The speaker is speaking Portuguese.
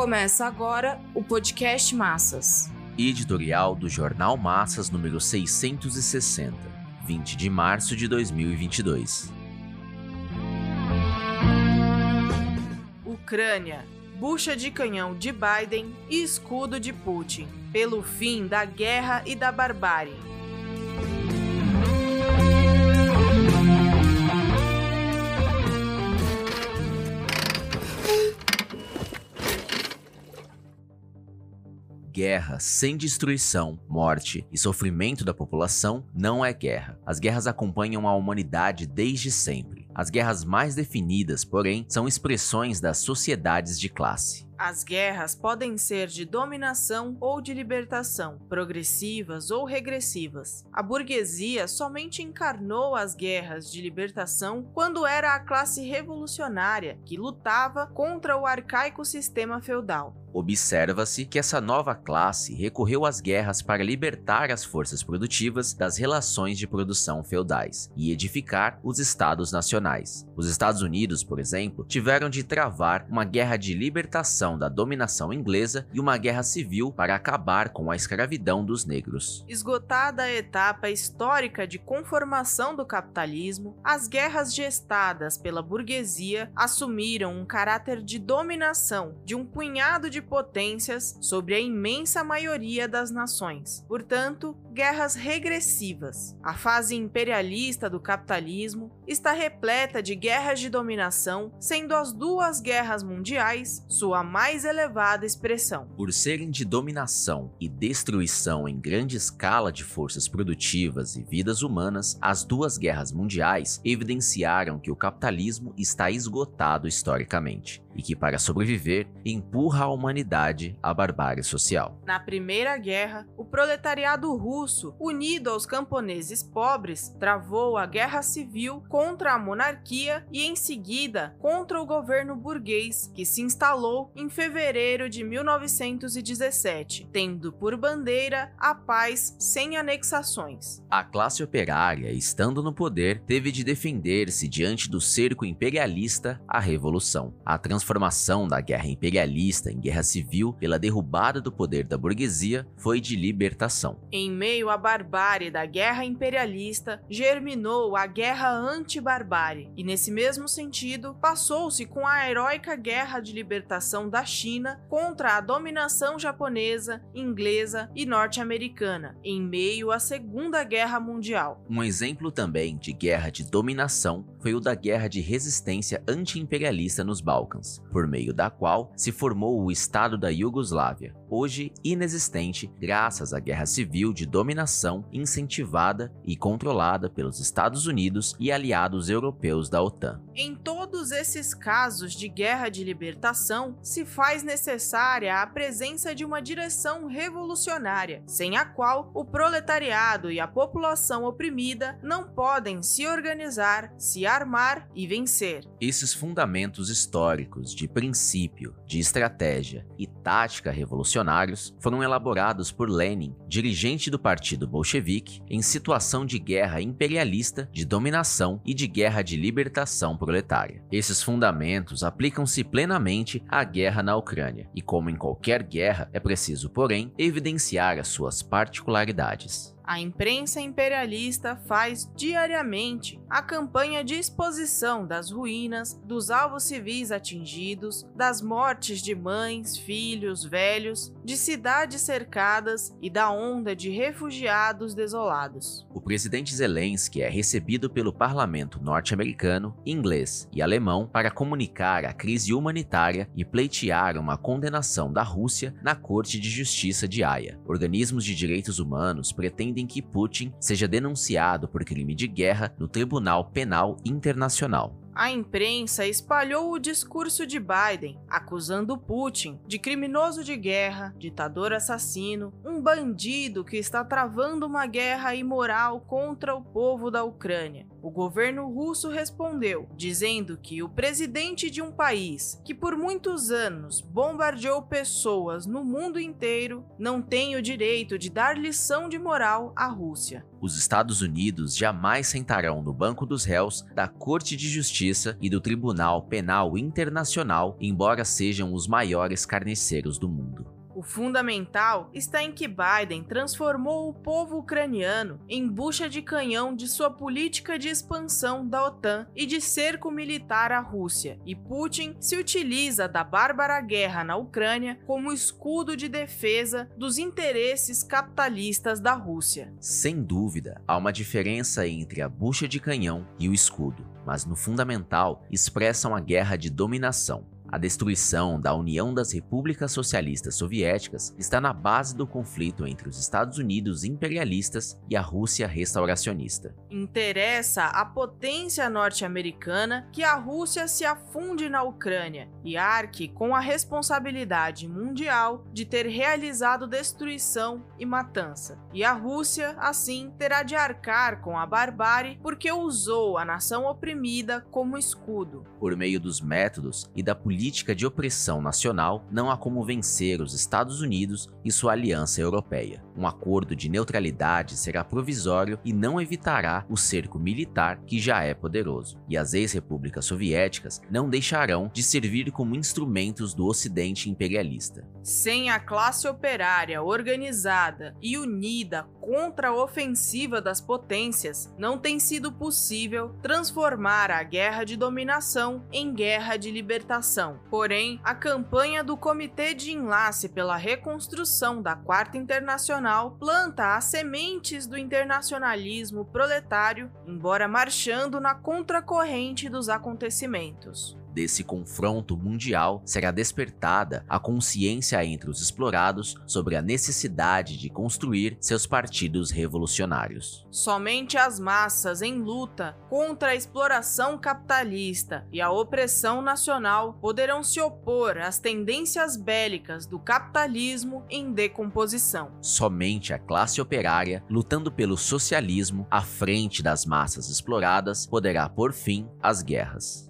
Começa agora o podcast Massas. Editorial do Jornal Massas número 660, 20 de março de 2022. Ucrânia, bucha de canhão de Biden e escudo de Putin, pelo fim da guerra e da barbárie. Guerra sem destruição, morte e sofrimento da população não é guerra. As guerras acompanham a humanidade desde sempre. As guerras mais definidas, porém, são expressões das sociedades de classe. As guerras podem ser de dominação ou de libertação, progressivas ou regressivas. A burguesia somente encarnou as guerras de libertação quando era a classe revolucionária que lutava contra o arcaico sistema feudal. Observa-se que essa nova classe recorreu às guerras para libertar as forças produtivas das relações de produção feudais e edificar os estados nacionais. Os Estados Unidos, por exemplo, tiveram de travar uma guerra de libertação da dominação inglesa e uma guerra civil para acabar com a escravidão dos negros. Esgotada a etapa histórica de conformação do capitalismo, as guerras gestadas pela burguesia assumiram um caráter de dominação de um punhado de potências sobre a imensa maioria das nações. Portanto, guerras regressivas. A fase imperialista do capitalismo está repleta de guerras de dominação, sendo as duas guerras mundiais sua mais elevada expressão. Por serem de dominação e destruição em grande escala de forças produtivas e vidas humanas, as duas guerras mundiais evidenciaram que o capitalismo está esgotado historicamente e que, para sobreviver, empurra a humanidade à barbárie social. Na Primeira Guerra, o proletariado russo, unido aos camponeses pobres, travou a guerra civil contra a monarquia e, em seguida, contra o governo burguês, que se instalou em fevereiro de 1917, tendo por bandeira a paz sem anexações. A classe operária, estando no poder, teve de defender-se diante do cerco imperialista à revolução. A transformação da guerra imperialista em guerra civil pela derrubada do poder da burguesia foi de libertação. Em meio à barbárie da guerra imperialista, germinou a guerra anti-barbárie, e nesse mesmo sentido, passou-se com a heróica guerra de libertação da China contra a dominação japonesa, inglesa e norte-americana, em meio à Segunda Guerra Mundial. Um exemplo também de guerra de dominação foi o da guerra de resistência anti-imperialista nos Balcãs por meio da qual se formou o Estado da Iugoslávia, hoje inexistente graças à guerra civil de dominação incentivada e controlada pelos Estados Unidos e aliados europeus da OTAN. Em todos esses casos de guerra de libertação, se faz necessária a presença de uma direção revolucionária, sem a qual o proletariado e a população oprimida não podem se organizar, se armar e vencer. Esses fundamentos históricos de princípio, de estratégia e tática revolucionários foram elaborados por Lenin, dirigente do partido bolchevique, em situação de guerra imperialista, de dominação e de guerra de libertação proletária. Esses fundamentos aplicam-se plenamente à guerra na Ucrânia, e como em qualquer guerra, é preciso, porém, evidenciar as suas particularidades. A imprensa imperialista faz diariamente a campanha de exposição das ruínas, dos alvos civis atingidos, das mortes de mães, filhos, velhos, de cidades cercadas e da onda de refugiados desolados. O presidente Zelensky é recebido pelo parlamento norte-americano, inglês e alemão para comunicar a crise humanitária e pleitear uma condenação da Rússia na Corte de Justiça de Haia. Organismos de direitos humanos pretendem pretendem que Putin seja denunciado por crime de guerra no Tribunal Penal Internacional. A imprensa espalhou o discurso de Biden, acusando Putin de criminoso de guerra, ditador assassino, um bandido que está travando uma guerra imoral contra o povo da Ucrânia. O governo russo respondeu, dizendo que o presidente de um país que por muitos anos bombardeou pessoas no mundo inteiro não tem o direito de dar lição de moral à Rússia. Os Estados Unidos jamais sentarão no banco dos réus da Corte de Justiça e do Tribunal Penal Internacional, embora sejam os maiores carniceiros do mundo. O fundamental está em que Biden transformou o povo ucraniano em bucha de canhão de sua política de expansão da OTAN e de cerco militar à Rússia, e Putin se utiliza da bárbara guerra na Ucrânia como escudo de defesa dos interesses capitalistas da Rússia. Sem dúvida, há uma diferença entre a bucha de canhão e o escudo, mas no fundamental expressam a guerra de dominação a destruição da União das Repúblicas Socialistas Soviéticas está na base do conflito entre os Estados Unidos imperialistas e a Rússia restauracionista. Interessa à potência norte-americana que a Rússia se afunde na Ucrânia e arque com a responsabilidade mundial de ter realizado destruição e matança. E a Rússia, assim, terá de arcar com a barbárie porque usou a nação oprimida como escudo. Por meio dos métodos e da política política de opressão nacional, não há como vencer os Estados Unidos e sua aliança europeia. Um acordo de neutralidade será provisório e não evitará o cerco militar que já é poderoso. E as ex-repúblicas soviéticas não deixarão de servir como instrumentos do Ocidente imperialista. Sem a classe operária organizada e unida contra a ofensiva das potências, não tem sido possível transformar a guerra de dominação em guerra de libertação. Porém, a campanha do Comitê de Enlace pela Reconstrução da Quarta Internacional planta as sementes do internacionalismo proletário, embora marchando na contracorrente dos acontecimentos desse confronto mundial será despertada a consciência entre os explorados sobre a necessidade de construir seus partidos revolucionários. Somente as massas em luta contra a exploração capitalista e a opressão nacional poderão se opor às tendências bélicas do capitalismo em decomposição. Somente a classe operária, lutando pelo socialismo à frente das massas exploradas, poderá pôr fim às guerras.